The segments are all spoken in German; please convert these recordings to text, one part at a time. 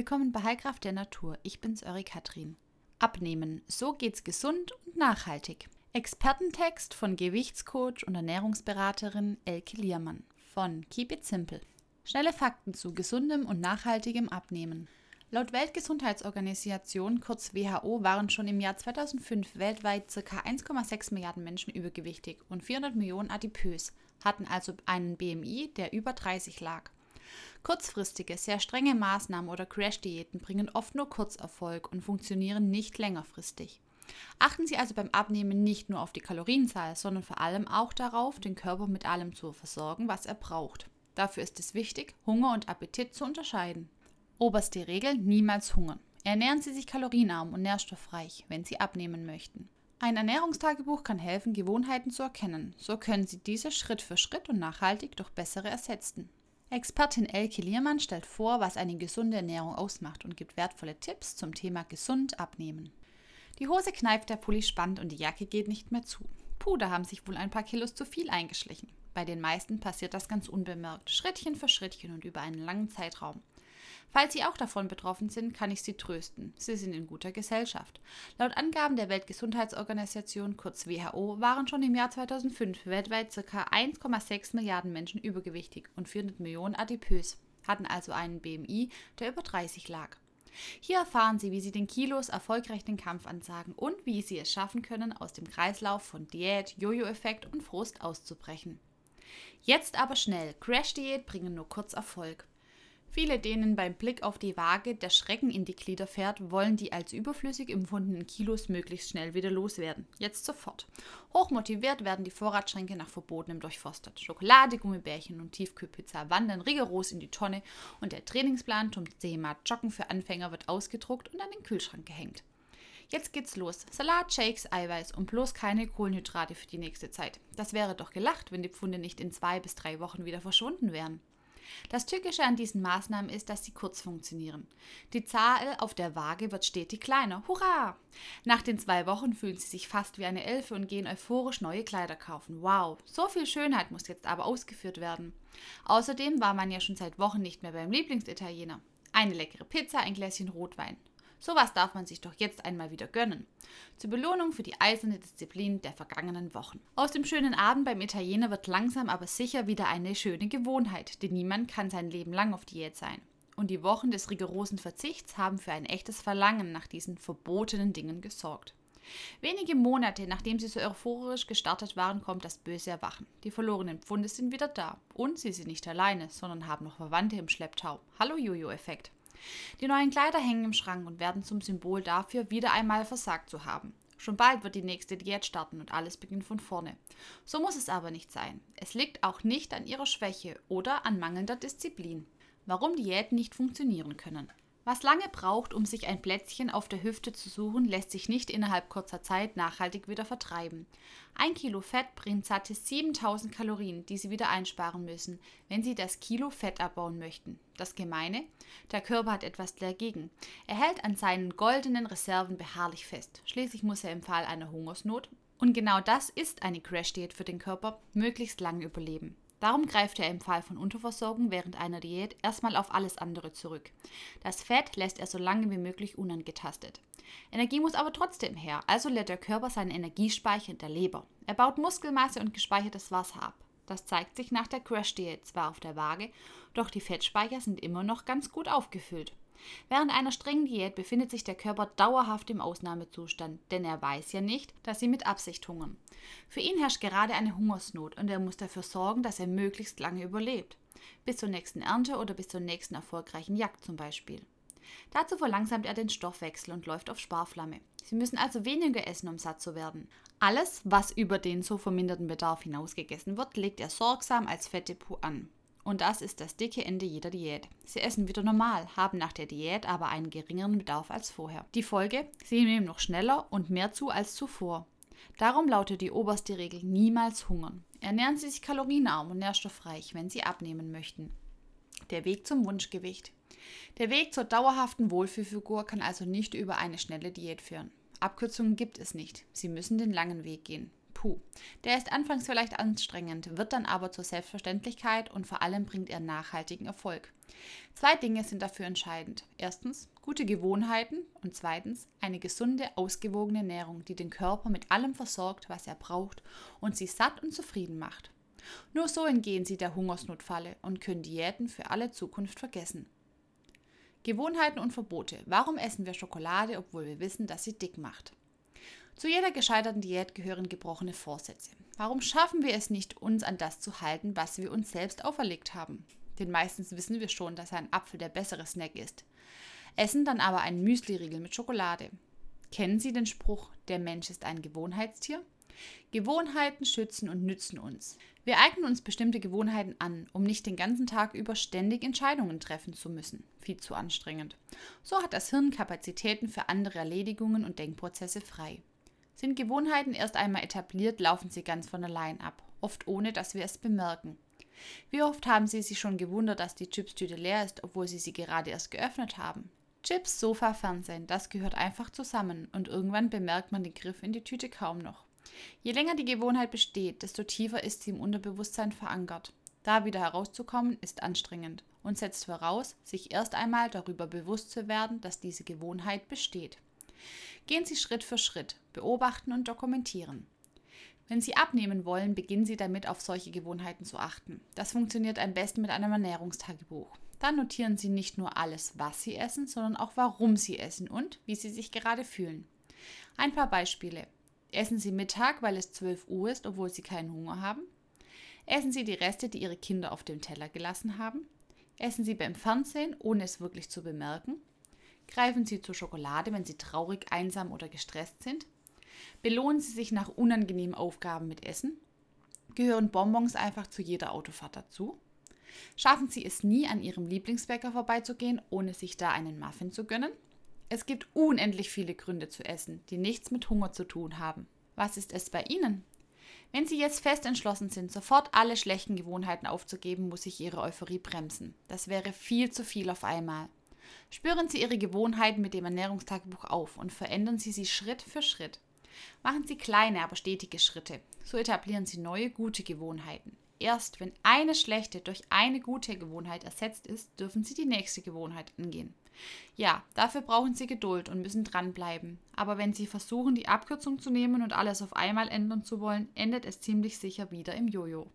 Willkommen bei Heilkraft der Natur. Ich bin's, Eure Katrin. Abnehmen. So geht's gesund und nachhaltig. Expertentext von Gewichtscoach und Ernährungsberaterin Elke Liermann von Keep It Simple. Schnelle Fakten zu gesundem und nachhaltigem Abnehmen. Laut Weltgesundheitsorganisation, kurz WHO, waren schon im Jahr 2005 weltweit ca. 1,6 Milliarden Menschen übergewichtig und 400 Millionen adipös, hatten also einen BMI, der über 30 lag. Kurzfristige, sehr strenge Maßnahmen oder Crash-Diäten bringen oft nur Kurzerfolg und funktionieren nicht längerfristig. Achten Sie also beim Abnehmen nicht nur auf die Kalorienzahl, sondern vor allem auch darauf, den Körper mit allem zu versorgen, was er braucht. Dafür ist es wichtig, Hunger und Appetit zu unterscheiden. Oberste Regel: niemals hungern. Ernähren Sie sich kalorienarm und nährstoffreich, wenn Sie abnehmen möchten. Ein Ernährungstagebuch kann helfen, Gewohnheiten zu erkennen. So können Sie diese Schritt für Schritt und nachhaltig durch bessere ersetzen. Expertin Elke Liermann stellt vor, was eine gesunde Ernährung ausmacht und gibt wertvolle Tipps zum Thema gesund abnehmen. Die Hose kneift, der Pulli spannt und die Jacke geht nicht mehr zu. Puh, da haben sich wohl ein paar Kilos zu viel eingeschlichen. Bei den meisten passiert das ganz unbemerkt, Schrittchen für Schrittchen und über einen langen Zeitraum. Falls Sie auch davon betroffen sind, kann ich Sie trösten. Sie sind in guter Gesellschaft. Laut Angaben der Weltgesundheitsorganisation, kurz WHO, waren schon im Jahr 2005 weltweit ca. 1,6 Milliarden Menschen übergewichtig und 400 Millionen adipös, hatten also einen BMI, der über 30 lag. Hier erfahren Sie, wie Sie den Kilos erfolgreich den Kampf ansagen und wie Sie es schaffen können, aus dem Kreislauf von Diät, Jojo-Effekt und Frust auszubrechen. Jetzt aber schnell. Crash-Diät bringen nur kurz Erfolg. Viele, denen beim Blick auf die Waage der Schrecken in die Glieder fährt, wollen die als überflüssig empfundenen Kilos möglichst schnell wieder loswerden. Jetzt sofort. Hochmotiviert werden die Vorratsschränke nach Verbotenem durchforstet. Schokolade, Gummibärchen und Tiefkühlpizza wandern rigoros in die Tonne und der Trainingsplan zum Thema Joggen für Anfänger wird ausgedruckt und an den Kühlschrank gehängt. Jetzt geht's los. Salat, Shakes, Eiweiß und bloß keine Kohlenhydrate für die nächste Zeit. Das wäre doch gelacht, wenn die Pfunde nicht in zwei bis drei Wochen wieder verschwunden wären. Das Tückische an diesen Maßnahmen ist, dass sie kurz funktionieren. Die Zahl auf der Waage wird stetig kleiner. Hurra! Nach den zwei Wochen fühlen sie sich fast wie eine Elfe und gehen euphorisch neue Kleider kaufen. Wow, so viel Schönheit muss jetzt aber ausgeführt werden. Außerdem war man ja schon seit Wochen nicht mehr beim Lieblingsitaliener. Eine leckere Pizza, ein Gläschen Rotwein. Sowas darf man sich doch jetzt einmal wieder gönnen. Zur Belohnung für die eiserne Disziplin der vergangenen Wochen. Aus dem schönen Abend beim Italiener wird langsam aber sicher wieder eine schöne Gewohnheit, denn niemand kann sein Leben lang auf Diät sein. Und die Wochen des rigorosen Verzichts haben für ein echtes Verlangen nach diesen verbotenen Dingen gesorgt. Wenige Monate nachdem sie so euphorisch gestartet waren, kommt das böse Erwachen. Die verlorenen Pfunde sind wieder da. Und sie sind nicht alleine, sondern haben noch Verwandte im Schlepptau. Hallo Jojo-Effekt. Die neuen Kleider hängen im Schrank und werden zum Symbol dafür, wieder einmal versagt zu haben. Schon bald wird die nächste Diät starten und alles beginnt von vorne. So muss es aber nicht sein. Es liegt auch nicht an ihrer Schwäche oder an mangelnder Disziplin. Warum Diäten nicht funktionieren können. Was lange braucht, um sich ein Plätzchen auf der Hüfte zu suchen, lässt sich nicht innerhalb kurzer Zeit nachhaltig wieder vertreiben. Ein Kilo Fett bringt satte 7000 Kalorien, die Sie wieder einsparen müssen, wenn Sie das Kilo Fett abbauen möchten. Das Gemeine? Der Körper hat etwas dagegen. Er hält an seinen goldenen Reserven beharrlich fest. Schließlich muss er im Fall einer Hungersnot, und genau das ist eine Crash-Diät für den Körper, möglichst lange überleben. Darum greift er im Fall von Unterversorgung während einer Diät erstmal auf alles andere zurück. Das Fett lässt er so lange wie möglich unangetastet. Energie muss aber trotzdem her, also lädt der Körper seinen Energiespeicher in der Leber. Er baut Muskelmasse und gespeichertes Wasser ab. Das zeigt sich nach der Crash-Diät zwar auf der Waage, doch die Fettspeicher sind immer noch ganz gut aufgefüllt. Während einer strengen Diät befindet sich der Körper dauerhaft im Ausnahmezustand, denn er weiß ja nicht, dass sie mit Absicht hungern. Für ihn herrscht gerade eine Hungersnot und er muss dafür sorgen, dass er möglichst lange überlebt. Bis zur nächsten Ernte oder bis zur nächsten erfolgreichen Jagd zum Beispiel. Dazu verlangsamt er den Stoffwechsel und läuft auf Sparflamme. Sie müssen also weniger essen, um satt zu werden. Alles, was über den so verminderten Bedarf hinaus gegessen wird, legt er sorgsam als Fettdepot an. Und das ist das dicke Ende jeder Diät. Sie essen wieder normal, haben nach der Diät aber einen geringeren Bedarf als vorher. Die Folge? Sie nehmen noch schneller und mehr zu als zuvor. Darum lautet die oberste Regel niemals hungern. Ernähren Sie sich kalorienarm und nährstoffreich, wenn Sie abnehmen möchten. Der Weg zum Wunschgewicht. Der Weg zur dauerhaften Wohlfühlfigur kann also nicht über eine schnelle Diät führen. Abkürzungen gibt es nicht. Sie müssen den langen Weg gehen. Puh. Der ist anfangs vielleicht anstrengend, wird dann aber zur Selbstverständlichkeit und vor allem bringt er nachhaltigen Erfolg. Zwei Dinge sind dafür entscheidend. Erstens gute Gewohnheiten und zweitens eine gesunde, ausgewogene Ernährung, die den Körper mit allem versorgt, was er braucht und sie satt und zufrieden macht. Nur so entgehen sie der Hungersnotfalle und können Diäten für alle Zukunft vergessen. Gewohnheiten und Verbote. Warum essen wir Schokolade, obwohl wir wissen, dass sie dick macht? Zu jeder gescheiterten Diät gehören gebrochene Vorsätze. Warum schaffen wir es nicht, uns an das zu halten, was wir uns selbst auferlegt haben? Denn meistens wissen wir schon, dass ein Apfel der bessere Snack ist. Essen dann aber einen Müsliriegel mit Schokolade. Kennen Sie den Spruch, der Mensch ist ein Gewohnheitstier? Gewohnheiten schützen und nützen uns. Wir eignen uns bestimmte Gewohnheiten an, um nicht den ganzen Tag über ständig Entscheidungen treffen zu müssen. Viel zu anstrengend. So hat das Hirn Kapazitäten für andere Erledigungen und Denkprozesse frei. Sind Gewohnheiten erst einmal etabliert, laufen sie ganz von allein ab, oft ohne dass wir es bemerken. Wie oft haben Sie sich schon gewundert, dass die Chipstüte leer ist, obwohl Sie sie gerade erst geöffnet haben? Chips, Sofa, Fernsehen, das gehört einfach zusammen und irgendwann bemerkt man den Griff in die Tüte kaum noch. Je länger die Gewohnheit besteht, desto tiefer ist sie im Unterbewusstsein verankert. Da wieder herauszukommen, ist anstrengend und setzt voraus, sich erst einmal darüber bewusst zu werden, dass diese Gewohnheit besteht. Gehen Sie Schritt für Schritt, beobachten und dokumentieren. Wenn Sie abnehmen wollen, beginnen Sie damit, auf solche Gewohnheiten zu achten. Das funktioniert am besten mit einem Ernährungstagebuch. Dann notieren Sie nicht nur alles, was Sie essen, sondern auch warum Sie essen und wie Sie sich gerade fühlen. Ein paar Beispiele. Essen Sie Mittag, weil es 12 Uhr ist, obwohl Sie keinen Hunger haben? Essen Sie die Reste, die Ihre Kinder auf dem Teller gelassen haben? Essen Sie beim Fernsehen, ohne es wirklich zu bemerken? Greifen Sie zur Schokolade, wenn Sie traurig, einsam oder gestresst sind? Belohnen Sie sich nach unangenehmen Aufgaben mit Essen? Gehören Bonbons einfach zu jeder Autofahrt dazu? Schaffen Sie es nie, an Ihrem Lieblingsbäcker vorbeizugehen, ohne sich da einen Muffin zu gönnen? Es gibt unendlich viele Gründe zu essen, die nichts mit Hunger zu tun haben. Was ist es bei Ihnen? Wenn Sie jetzt fest entschlossen sind, sofort alle schlechten Gewohnheiten aufzugeben, muss sich Ihre Euphorie bremsen. Das wäre viel zu viel auf einmal. Spüren Sie Ihre Gewohnheiten mit dem Ernährungstagebuch auf und verändern Sie sie Schritt für Schritt. Machen Sie kleine, aber stetige Schritte. So etablieren Sie neue, gute Gewohnheiten. Erst wenn eine schlechte durch eine gute Gewohnheit ersetzt ist, dürfen Sie die nächste Gewohnheit angehen. Ja, dafür brauchen Sie Geduld und müssen dranbleiben. Aber wenn Sie versuchen, die Abkürzung zu nehmen und alles auf einmal ändern zu wollen, endet es ziemlich sicher wieder im Jojo.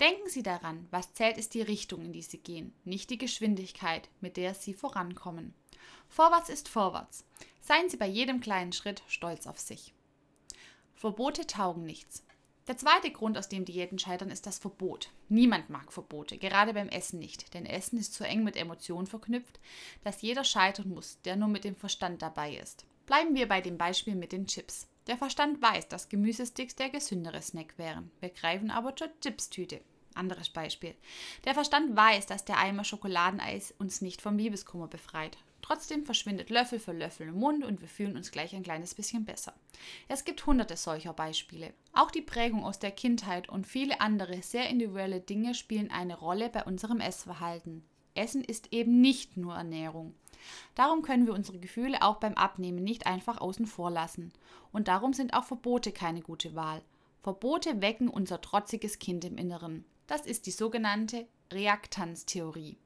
Denken Sie daran, was zählt ist die Richtung, in die Sie gehen, nicht die Geschwindigkeit, mit der Sie vorankommen. Vorwärts ist vorwärts. Seien Sie bei jedem kleinen Schritt stolz auf sich. Verbote taugen nichts. Der zweite Grund, aus dem Diäten scheitern, ist das Verbot. Niemand mag Verbote, gerade beim Essen nicht, denn Essen ist so eng mit Emotionen verknüpft, dass jeder scheitern muss, der nur mit dem Verstand dabei ist. Bleiben wir bei dem Beispiel mit den Chips. Der Verstand weiß, dass Gemüsesticks der gesündere Snack wären. Wir greifen aber zur Chipstüte. Anderes Beispiel. Der Verstand weiß, dass der Eimer Schokoladeneis uns nicht vom Liebeskummer befreit. Trotzdem verschwindet Löffel für Löffel im Mund und wir fühlen uns gleich ein kleines bisschen besser. Es gibt hunderte solcher Beispiele. Auch die Prägung aus der Kindheit und viele andere sehr individuelle Dinge spielen eine Rolle bei unserem Essverhalten. Essen ist eben nicht nur Ernährung. Darum können wir unsere Gefühle auch beim Abnehmen nicht einfach außen vor lassen. Und darum sind auch Verbote keine gute Wahl. Verbote wecken unser trotziges Kind im Inneren. Das ist die sogenannte Reaktanztheorie.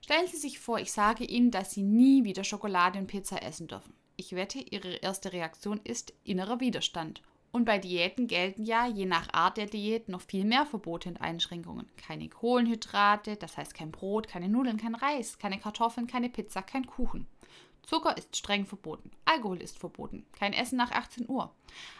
Stellen Sie sich vor, ich sage Ihnen, dass Sie nie wieder Schokolade und Pizza essen dürfen. Ich wette, Ihre erste Reaktion ist innerer Widerstand. Und bei Diäten gelten ja je nach Art der Diät noch viel mehr Verbote und Einschränkungen. Keine Kohlenhydrate, das heißt kein Brot, keine Nudeln, kein Reis, keine Kartoffeln, keine Pizza, kein Kuchen. Zucker ist streng verboten. Alkohol ist verboten. Kein Essen nach 18 Uhr.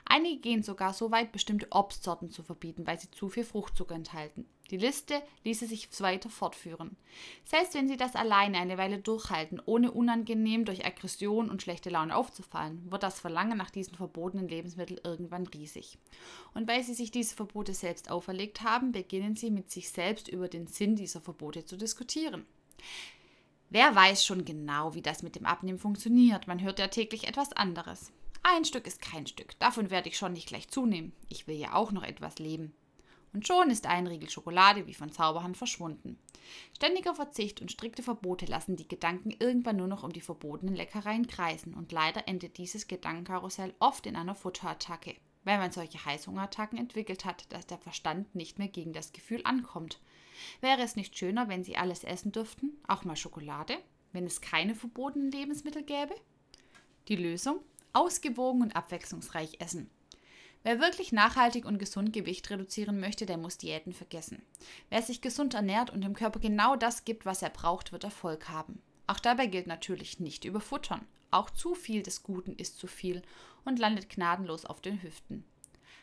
Einige gehen sogar so weit, bestimmte Obstsorten zu verbieten, weil sie zu viel Fruchtzucker enthalten. Die Liste ließe sich weiter fortführen. Selbst wenn Sie das alleine eine Weile durchhalten, ohne unangenehm durch Aggression und schlechte Laune aufzufallen, wird das Verlangen nach diesen verbotenen Lebensmitteln irgendwann riesig. Und weil Sie sich diese Verbote selbst auferlegt haben, beginnen Sie mit sich selbst über den Sinn dieser Verbote zu diskutieren. Wer weiß schon genau, wie das mit dem Abnehmen funktioniert? Man hört ja täglich etwas anderes. Ein Stück ist kein Stück. Davon werde ich schon nicht gleich zunehmen. Ich will ja auch noch etwas leben. Und schon ist ein Riegel Schokolade wie von Zauberhand verschwunden. Ständiger Verzicht und strikte Verbote lassen die Gedanken irgendwann nur noch um die verbotenen Leckereien kreisen und leider endet dieses Gedankenkarussell oft in einer Futterattacke, weil man solche Heißhungerattacken entwickelt hat, dass der Verstand nicht mehr gegen das Gefühl ankommt. Wäre es nicht schöner, wenn Sie alles essen dürften, auch mal Schokolade, wenn es keine verbotenen Lebensmittel gäbe? Die Lösung? Ausgewogen und abwechslungsreich essen. Wer wirklich nachhaltig und gesund Gewicht reduzieren möchte, der muss Diäten vergessen. Wer sich gesund ernährt und dem Körper genau das gibt, was er braucht, wird Erfolg haben. Auch dabei gilt natürlich nicht überfuttern. Auch zu viel des Guten ist zu viel und landet gnadenlos auf den Hüften.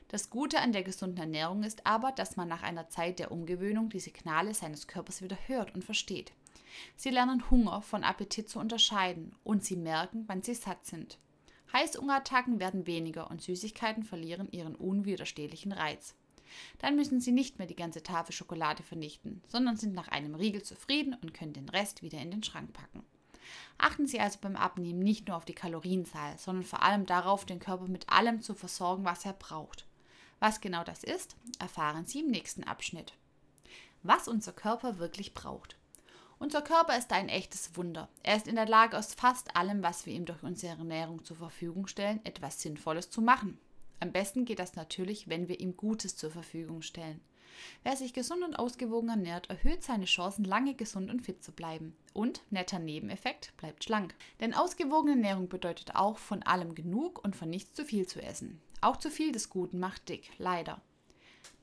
Das Gute an der gesunden Ernährung ist aber, dass man nach einer Zeit der Umgewöhnung die Signale seines Körpers wieder hört und versteht. Sie lernen Hunger von Appetit zu unterscheiden und sie merken, wann sie satt sind. Heißhungerattacken werden weniger und Süßigkeiten verlieren ihren unwiderstehlichen Reiz. Dann müssen Sie nicht mehr die ganze Tafel Schokolade vernichten, sondern sind nach einem Riegel zufrieden und können den Rest wieder in den Schrank packen. Achten Sie also beim Abnehmen nicht nur auf die Kalorienzahl, sondern vor allem darauf, den Körper mit allem zu versorgen, was er braucht. Was genau das ist, erfahren Sie im nächsten Abschnitt. Was unser Körper wirklich braucht. Unser Körper ist ein echtes Wunder. Er ist in der Lage, aus fast allem, was wir ihm durch unsere Ernährung zur Verfügung stellen, etwas Sinnvolles zu machen. Am besten geht das natürlich, wenn wir ihm Gutes zur Verfügung stellen. Wer sich gesund und ausgewogen ernährt, erhöht seine Chancen, lange gesund und fit zu bleiben. Und, netter Nebeneffekt, bleibt schlank. Denn ausgewogene Ernährung bedeutet auch, von allem genug und von nichts zu viel zu essen. Auch zu viel des Guten macht dick, leider.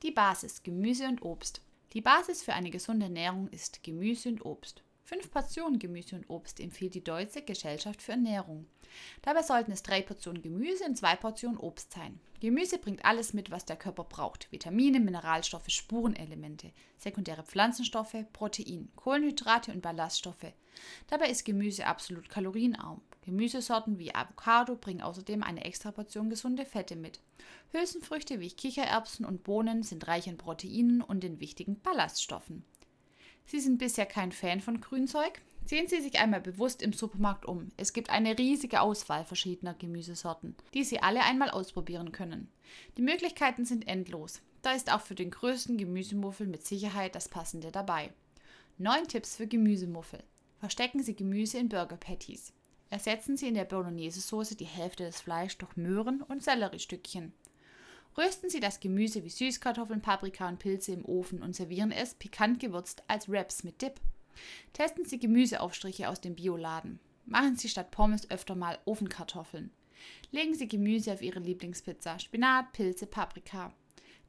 Die Basis Gemüse und Obst. Die Basis für eine gesunde Ernährung ist Gemüse und Obst. Fünf Portionen Gemüse und Obst empfiehlt die Deutsche Gesellschaft für Ernährung. Dabei sollten es drei Portionen Gemüse und zwei Portionen Obst sein. Gemüse bringt alles mit, was der Körper braucht. Vitamine, Mineralstoffe, Spurenelemente, sekundäre Pflanzenstoffe, Protein, Kohlenhydrate und Ballaststoffe. Dabei ist Gemüse absolut kalorienarm. Gemüsesorten wie Avocado bringen außerdem eine extra Portion gesunde Fette mit. Hülsenfrüchte wie Kichererbsen und Bohnen sind reich an Proteinen und den wichtigen Ballaststoffen. Sie sind bisher kein Fan von Grünzeug? Sehen Sie sich einmal bewusst im Supermarkt um. Es gibt eine riesige Auswahl verschiedener Gemüsesorten, die Sie alle einmal ausprobieren können. Die Möglichkeiten sind endlos. Da ist auch für den größten Gemüsemuffel mit Sicherheit das passende dabei. Neun Tipps für Gemüsemuffel. Verstecken Sie Gemüse in Burger Patties. Ersetzen Sie in der Bolognese-Soße die Hälfte des Fleisch durch Möhren und Selleriestückchen. Rösten Sie das Gemüse wie Süßkartoffeln, Paprika und Pilze im Ofen und servieren es pikant gewürzt als Wraps mit Dip. Testen Sie Gemüseaufstriche aus dem Bioladen. Machen Sie statt Pommes öfter mal Ofenkartoffeln. Legen Sie Gemüse auf Ihre Lieblingspizza, Spinat, Pilze, Paprika.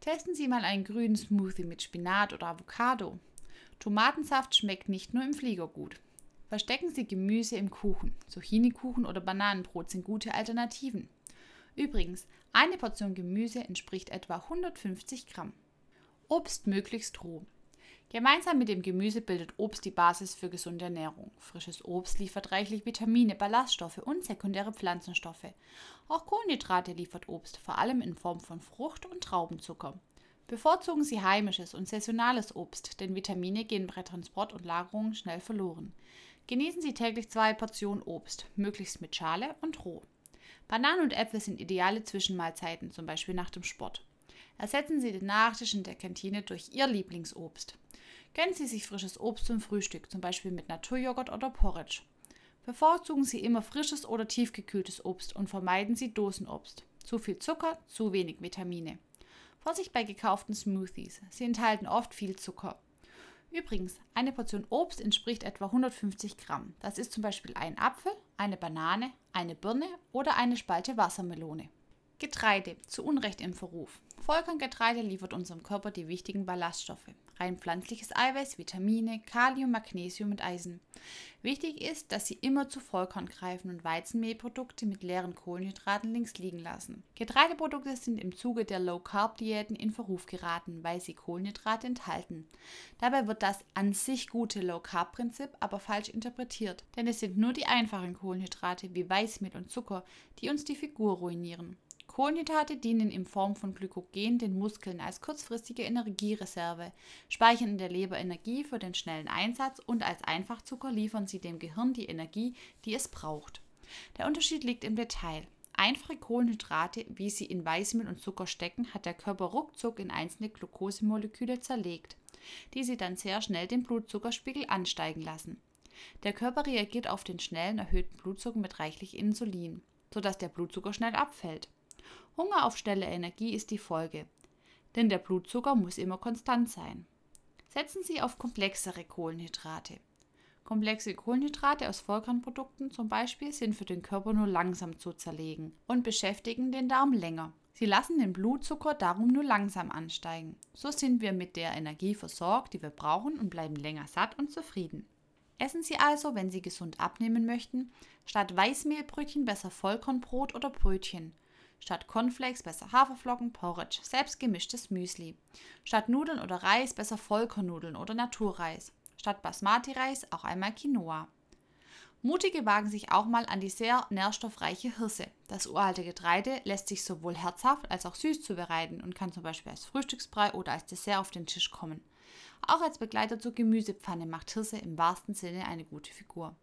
Testen Sie mal einen grünen Smoothie mit Spinat oder Avocado. Tomatensaft schmeckt nicht nur im Flieger gut. Verstecken Sie Gemüse im Kuchen. Zucchini-Kuchen oder Bananenbrot sind gute Alternativen. Übrigens, eine Portion Gemüse entspricht etwa 150 Gramm. Obst möglichst roh. Gemeinsam mit dem Gemüse bildet Obst die Basis für gesunde Ernährung. Frisches Obst liefert reichlich Vitamine, Ballaststoffe und sekundäre Pflanzenstoffe. Auch Kohlenhydrate liefert Obst, vor allem in Form von Frucht- und Traubenzucker. Bevorzugen Sie heimisches und saisonales Obst, denn Vitamine gehen bei Transport und Lagerung schnell verloren. Genießen Sie täglich zwei Portionen Obst, möglichst mit Schale und roh. Bananen und Äpfel sind ideale Zwischenmahlzeiten, zum Beispiel nach dem Sport. Ersetzen Sie den Nachtisch in der Kantine durch Ihr Lieblingsobst. Gönnen Sie sich frisches Obst zum Frühstück, zum Beispiel mit Naturjoghurt oder Porridge. Bevorzugen Sie immer frisches oder tiefgekühltes Obst und vermeiden Sie Dosenobst. Zu viel Zucker, zu wenig Vitamine. Vorsicht bei gekauften Smoothies. Sie enthalten oft viel Zucker. Übrigens, eine Portion Obst entspricht etwa 150 Gramm. Das ist zum Beispiel ein Apfel, eine Banane, eine Birne oder eine Spalte Wassermelone. Getreide, zu Unrecht im Verruf. Vollkorngetreide liefert unserem Körper die wichtigen Ballaststoffe rein pflanzliches Eiweiß, Vitamine, Kalium, Magnesium und Eisen. Wichtig ist, dass Sie immer zu Vollkorn greifen und Weizenmehlprodukte mit leeren Kohlenhydraten links liegen lassen. Getreideprodukte sind im Zuge der Low-Carb-Diäten in Verruf geraten, weil sie Kohlenhydrate enthalten. Dabei wird das an sich gute Low-Carb-Prinzip aber falsch interpretiert, denn es sind nur die einfachen Kohlenhydrate wie Weißmehl und Zucker, die uns die Figur ruinieren. Kohlenhydrate dienen in Form von Glykogen den Muskeln als kurzfristige Energiereserve, speichern in der Leber Energie für den schnellen Einsatz und als Einfachzucker liefern sie dem Gehirn die Energie, die es braucht. Der Unterschied liegt im Detail. Einfache Kohlenhydrate, wie sie in Weißmehl und Zucker stecken, hat der Körper ruckzuck in einzelne Glukosemoleküle zerlegt, die sie dann sehr schnell den Blutzuckerspiegel ansteigen lassen. Der Körper reagiert auf den schnellen erhöhten Blutzucker mit reichlich Insulin, sodass der Blutzucker schnell abfällt. Hunger auf schnelle Energie ist die Folge, denn der Blutzucker muss immer konstant sein. Setzen Sie auf komplexere Kohlenhydrate. Komplexe Kohlenhydrate aus Vollkornprodukten zum Beispiel sind für den Körper nur langsam zu zerlegen und beschäftigen den Darm länger. Sie lassen den Blutzucker darum nur langsam ansteigen. So sind wir mit der Energie versorgt, die wir brauchen und bleiben länger satt und zufrieden. Essen Sie also, wenn Sie gesund abnehmen möchten, statt Weißmehlbrötchen besser Vollkornbrot oder Brötchen. Statt Cornflakes besser Haferflocken, Porridge, selbstgemischtes Müsli. Statt Nudeln oder Reis besser Vollkornnudeln oder Naturreis. Statt Basmati-Reis auch einmal Quinoa. Mutige wagen sich auch mal an die sehr nährstoffreiche Hirse. Das uralte Getreide lässt sich sowohl herzhaft als auch süß zubereiten und kann zum Beispiel als Frühstücksbrei oder als Dessert auf den Tisch kommen. Auch als Begleiter zur Gemüsepfanne macht Hirse im wahrsten Sinne eine gute Figur.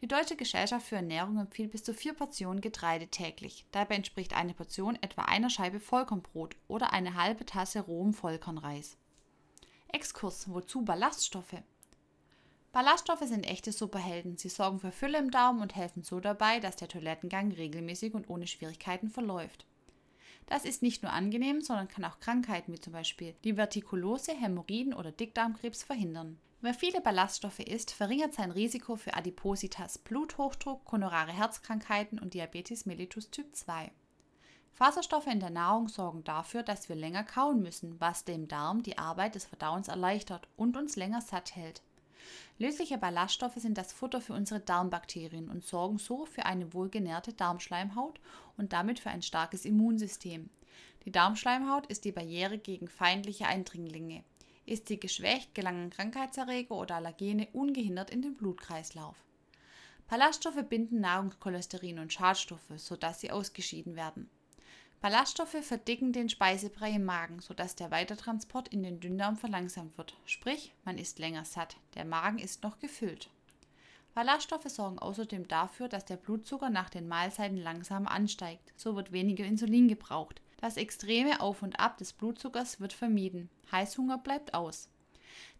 Die Deutsche Gesellschaft für Ernährung empfiehlt bis zu vier Portionen Getreide täglich. Dabei entspricht eine Portion etwa einer Scheibe Vollkornbrot oder eine halbe Tasse rohem Vollkornreis. Exkurs: Wozu Ballaststoffe? Ballaststoffe sind echte Superhelden. Sie sorgen für Fülle im Daumen und helfen so dabei, dass der Toilettengang regelmäßig und ohne Schwierigkeiten verläuft. Das ist nicht nur angenehm, sondern kann auch Krankheiten wie zum Beispiel Divertikulose, Hämorrhoiden oder Dickdarmkrebs verhindern. Wer viele Ballaststoffe isst, verringert sein Risiko für Adipositas, Bluthochdruck, koronare Herzkrankheiten und Diabetes mellitus Typ 2. Faserstoffe in der Nahrung sorgen dafür, dass wir länger kauen müssen, was dem Darm die Arbeit des Verdauens erleichtert und uns länger satt hält. Lösliche Ballaststoffe sind das Futter für unsere Darmbakterien und sorgen so für eine wohlgenährte Darmschleimhaut und damit für ein starkes Immunsystem. Die Darmschleimhaut ist die Barriere gegen feindliche Eindringlinge. Ist sie geschwächt, gelangen Krankheitserreger oder Allergene ungehindert in den Blutkreislauf. Ballaststoffe binden Nahrungskolesterin und Schadstoffe, sodass sie ausgeschieden werden. Ballaststoffe verdicken den Speisebrei im Magen, sodass der Weitertransport in den Dünndarm verlangsamt wird. Sprich, man ist länger satt, der Magen ist noch gefüllt. Ballaststoffe sorgen außerdem dafür, dass der Blutzucker nach den Mahlzeiten langsam ansteigt. So wird weniger Insulin gebraucht. Das extreme Auf und Ab des Blutzuckers wird vermieden. Heißhunger bleibt aus.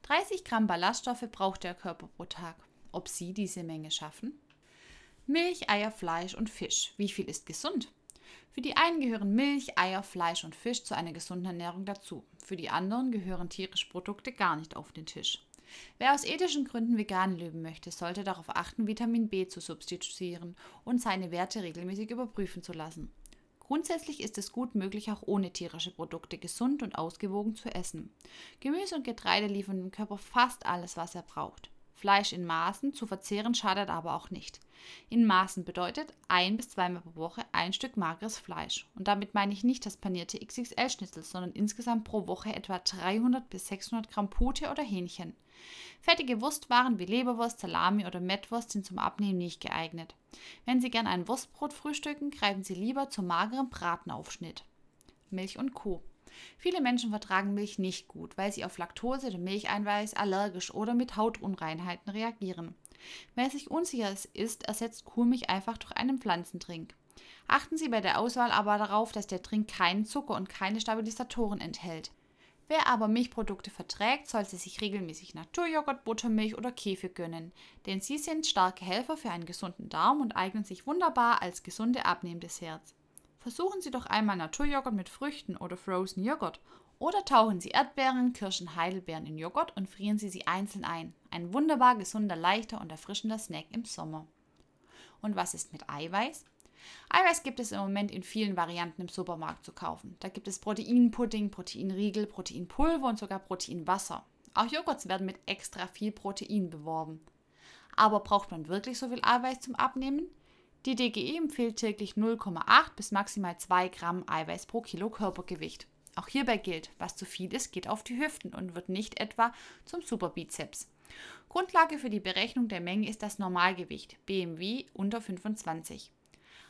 30 Gramm Ballaststoffe braucht der Körper pro Tag. Ob Sie diese Menge schaffen? Milch, Eier, Fleisch und Fisch. Wie viel ist gesund? Für die einen gehören Milch, Eier, Fleisch und Fisch zu einer gesunden Ernährung dazu. Für die anderen gehören tierische Produkte gar nicht auf den Tisch. Wer aus ethischen Gründen vegan leben möchte, sollte darauf achten, Vitamin B zu substituieren und seine Werte regelmäßig überprüfen zu lassen. Grundsätzlich ist es gut möglich, auch ohne tierische Produkte gesund und ausgewogen zu essen. Gemüse und Getreide liefern dem Körper fast alles, was er braucht. Fleisch in Maßen zu verzehren schadet aber auch nicht. In Maßen bedeutet ein bis zweimal pro Woche ein Stück mageres Fleisch. Und damit meine ich nicht das panierte XXL-Schnitzel, sondern insgesamt pro Woche etwa 300 bis 600 Gramm Pute oder Hähnchen. Fettige Wurstwaren wie Leberwurst, Salami oder Mettwurst sind zum Abnehmen nicht geeignet. Wenn Sie gern ein Wurstbrot frühstücken, greifen Sie lieber zum mageren Bratenaufschnitt. Milch und Co. Viele Menschen vertragen Milch nicht gut, weil sie auf Laktose oder Milcheinweiß allergisch oder mit Hautunreinheiten reagieren. Wer sich unsicher ist, ersetzt Kuhmilch einfach durch einen Pflanzentrink. Achten Sie bei der Auswahl aber darauf, dass der Trink keinen Zucker und keine Stabilisatoren enthält. Wer aber Milchprodukte verträgt, sollte sich regelmäßig Naturjoghurt, Buttermilch oder Kefir gönnen, denn sie sind starke Helfer für einen gesunden Darm und eignen sich wunderbar als gesunde Abnehmdesserts. Versuchen Sie doch einmal Naturjoghurt mit Früchten oder Frozen Joghurt. Oder tauchen Sie Erdbeeren, Kirschen, Heidelbeeren in Joghurt und frieren Sie sie einzeln ein. Ein wunderbar gesunder, leichter und erfrischender Snack im Sommer. Und was ist mit Eiweiß? Eiweiß gibt es im Moment in vielen Varianten im Supermarkt zu kaufen. Da gibt es Proteinpudding, Proteinriegel, Proteinpulver und sogar Proteinwasser. Auch Joghurts werden mit extra viel Protein beworben. Aber braucht man wirklich so viel Eiweiß zum Abnehmen? Die DGE empfiehlt täglich 0,8 bis maximal 2 Gramm Eiweiß pro Kilo Körpergewicht. Auch hierbei gilt, was zu viel ist, geht auf die Hüften und wird nicht etwa zum Superbizeps. Grundlage für die Berechnung der Menge ist das Normalgewicht, BMW unter 25.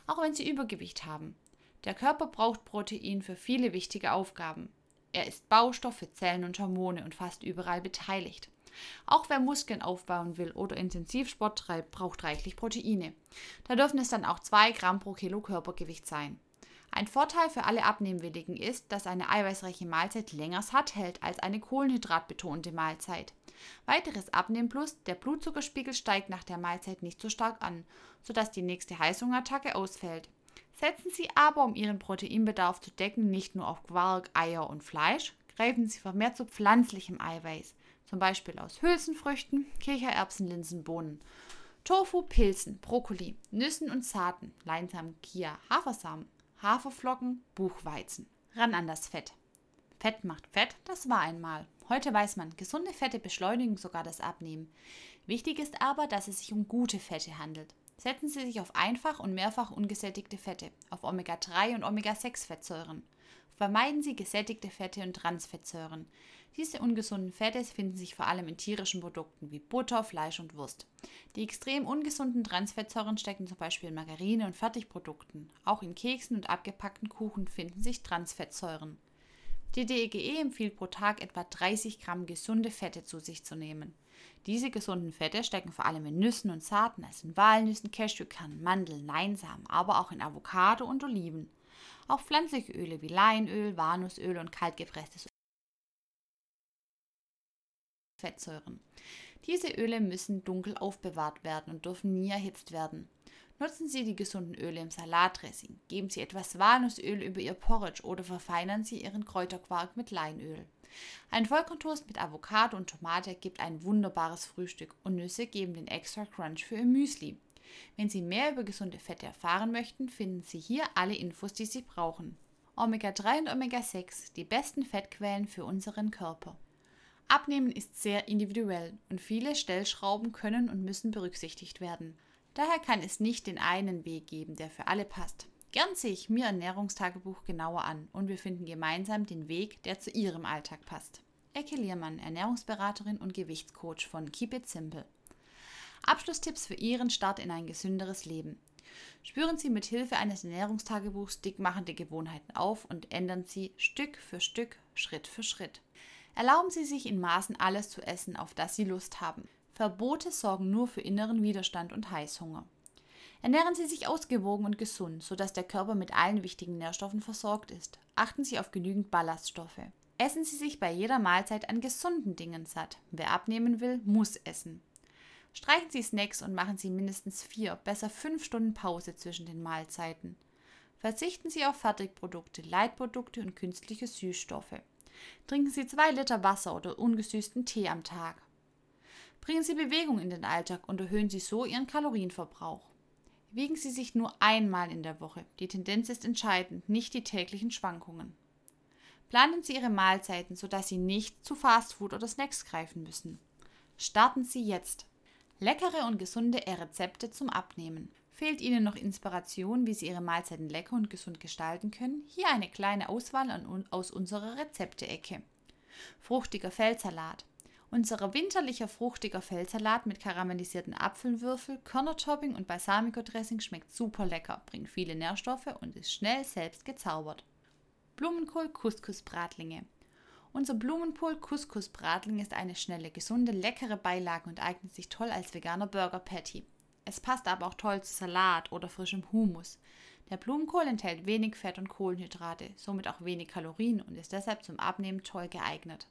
Auch wenn Sie Übergewicht haben. Der Körper braucht Protein für viele wichtige Aufgaben. Er ist Baustoff für Zellen und Hormone und fast überall beteiligt. Auch wer Muskeln aufbauen will oder Intensivsport treibt, braucht reichlich Proteine. Da dürfen es dann auch 2 Gramm pro Kilo Körpergewicht sein. Ein Vorteil für alle Abnehmwilligen ist, dass eine eiweißreiche Mahlzeit länger satt hält als eine kohlenhydratbetonte Mahlzeit. Weiteres Abnehmplus, der Blutzuckerspiegel steigt nach der Mahlzeit nicht so stark an, sodass die nächste Heißhungerattacke ausfällt. Setzen Sie aber, um Ihren Proteinbedarf zu decken, nicht nur auf Quark, Eier und Fleisch, greifen Sie vermehrt zu pflanzlichem Eiweiß zum Beispiel aus Hülsenfrüchten, Kichererbsen, Linsen, Bohnen, Tofu, Pilzen, Brokkoli, Nüssen und Saaten, Leinsamen, Kia, Hafersamen, Haferflocken, Buchweizen. Ran an das Fett. Fett macht Fett, das war einmal. Heute weiß man, gesunde Fette beschleunigen sogar das Abnehmen. Wichtig ist aber, dass es sich um gute Fette handelt. Setzen Sie sich auf einfach und mehrfach ungesättigte Fette, auf Omega-3 und Omega-6-Fettsäuren. Vermeiden Sie gesättigte Fette und Transfettsäuren. Diese ungesunden Fette finden sich vor allem in tierischen Produkten wie Butter, Fleisch und Wurst. Die extrem ungesunden Transfettsäuren stecken zum Beispiel in Margarine und Fertigprodukten. Auch in Keksen und abgepackten Kuchen finden sich Transfettsäuren. Die DEGE e empfiehlt pro Tag etwa 30 Gramm gesunde Fette zu sich zu nehmen. Diese gesunden Fette stecken vor allem in Nüssen und Saaten, also in Walnüssen, Cashewkernen, Mandeln, Leinsamen, aber auch in Avocado und Oliven. Auch pflanzliche Öle wie Leinöl, Walnussöl und kaltgepresstes Fettsäuren. Diese Öle müssen dunkel aufbewahrt werden und dürfen nie erhitzt werden. Nutzen Sie die gesunden Öle im Salatdressing, geben Sie etwas Walnussöl über Ihr Porridge oder verfeinern Sie Ihren Kräuterquark mit Leinöl. Ein Vollkorntoast mit Avocado und Tomate gibt ein wunderbares Frühstück und Nüsse geben den extra Crunch für Ihr Müsli. Wenn Sie mehr über gesunde Fette erfahren möchten, finden Sie hier alle Infos, die Sie brauchen. Omega-3 und Omega-6, die besten Fettquellen für unseren Körper. Abnehmen ist sehr individuell und viele Stellschrauben können und müssen berücksichtigt werden. Daher kann es nicht den einen Weg geben, der für alle passt. Gern sehe ich mir Ernährungstagebuch genauer an und wir finden gemeinsam den Weg, der zu Ihrem Alltag passt. Ecke Liermann, Ernährungsberaterin und Gewichtscoach von Keep It Simple. Abschlusstipps für Ihren Start in ein gesünderes Leben. Spüren Sie mit Hilfe eines Ernährungstagebuchs dickmachende Gewohnheiten auf und ändern Sie Stück für Stück, Schritt für Schritt. Erlauben Sie sich in Maßen alles zu essen, auf das Sie Lust haben. Verbote sorgen nur für inneren Widerstand und Heißhunger. Ernähren Sie sich ausgewogen und gesund, sodass der Körper mit allen wichtigen Nährstoffen versorgt ist. Achten Sie auf genügend Ballaststoffe. Essen Sie sich bei jeder Mahlzeit an gesunden Dingen satt. Wer abnehmen will, muss essen. Streichen Sie Snacks und machen Sie mindestens vier, besser fünf Stunden Pause zwischen den Mahlzeiten. Verzichten Sie auf Fertigprodukte, Leitprodukte und künstliche Süßstoffe. Trinken Sie zwei Liter Wasser oder ungesüßten Tee am Tag. Bringen Sie Bewegung in den Alltag und erhöhen Sie so Ihren Kalorienverbrauch. Wiegen Sie sich nur einmal in der Woche. Die Tendenz ist entscheidend, nicht die täglichen Schwankungen. Planen Sie Ihre Mahlzeiten, sodass Sie nicht zu Fastfood oder Snacks greifen müssen. Starten Sie jetzt. Leckere und gesunde Rezepte zum Abnehmen. Fehlt Ihnen noch Inspiration, wie Sie Ihre Mahlzeiten lecker und gesund gestalten können? Hier eine kleine Auswahl aus unserer Rezepte-Ecke. Fruchtiger Feldsalat. Unser winterlicher fruchtiger Feldsalat mit karamellisierten Apfelwürfel, Körnertopping und Balsamico-Dressing schmeckt super lecker, bringt viele Nährstoffe und ist schnell selbst gezaubert. Blumenkohl-Couscous-Bratlinge. Unser Blumenkohl-Couscous-Bratling ist eine schnelle, gesunde, leckere Beilage und eignet sich toll als veganer Burger Patty. Es passt aber auch toll zu Salat oder frischem Hummus. Der Blumenkohl enthält wenig Fett und Kohlenhydrate, somit auch wenig Kalorien und ist deshalb zum Abnehmen toll geeignet.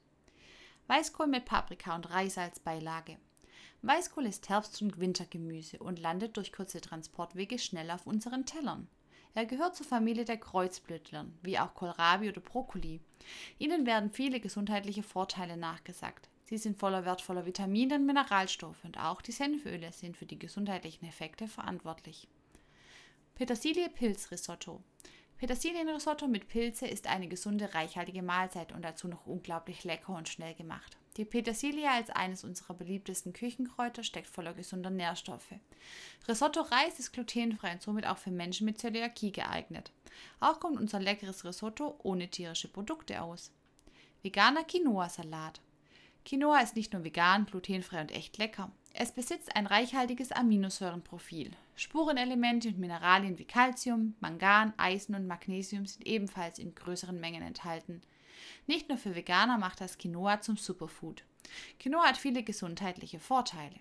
Weißkohl mit Paprika und Reis als Beilage. Weißkohl ist Herbst- und Wintergemüse und landet durch kurze Transportwege schnell auf unseren Tellern. Er gehört zur Familie der Kreuzblütlern, wie auch Kohlrabi oder Brokkoli. Ihnen werden viele gesundheitliche Vorteile nachgesagt. Sie sind voller wertvoller Vitamine und Mineralstoffe und auch die Senföle sind für die gesundheitlichen Effekte verantwortlich. Petersilie-Pilz-Risotto. Petersilienrisotto mit Pilze ist eine gesunde, reichhaltige Mahlzeit und dazu noch unglaublich lecker und schnell gemacht. Die Petersilie als eines unserer beliebtesten Küchenkräuter steckt voller gesunder Nährstoffe. Risotto-Reis ist glutenfrei und somit auch für Menschen mit Zöliakie geeignet. Auch kommt unser leckeres Risotto ohne tierische Produkte aus. Veganer Quinoa-Salat. Quinoa ist nicht nur vegan, glutenfrei und echt lecker. Es besitzt ein reichhaltiges Aminosäurenprofil. Spurenelemente und Mineralien wie Calcium, Mangan, Eisen und Magnesium sind ebenfalls in größeren Mengen enthalten. Nicht nur für Veganer macht das Quinoa zum Superfood. Quinoa hat viele gesundheitliche Vorteile.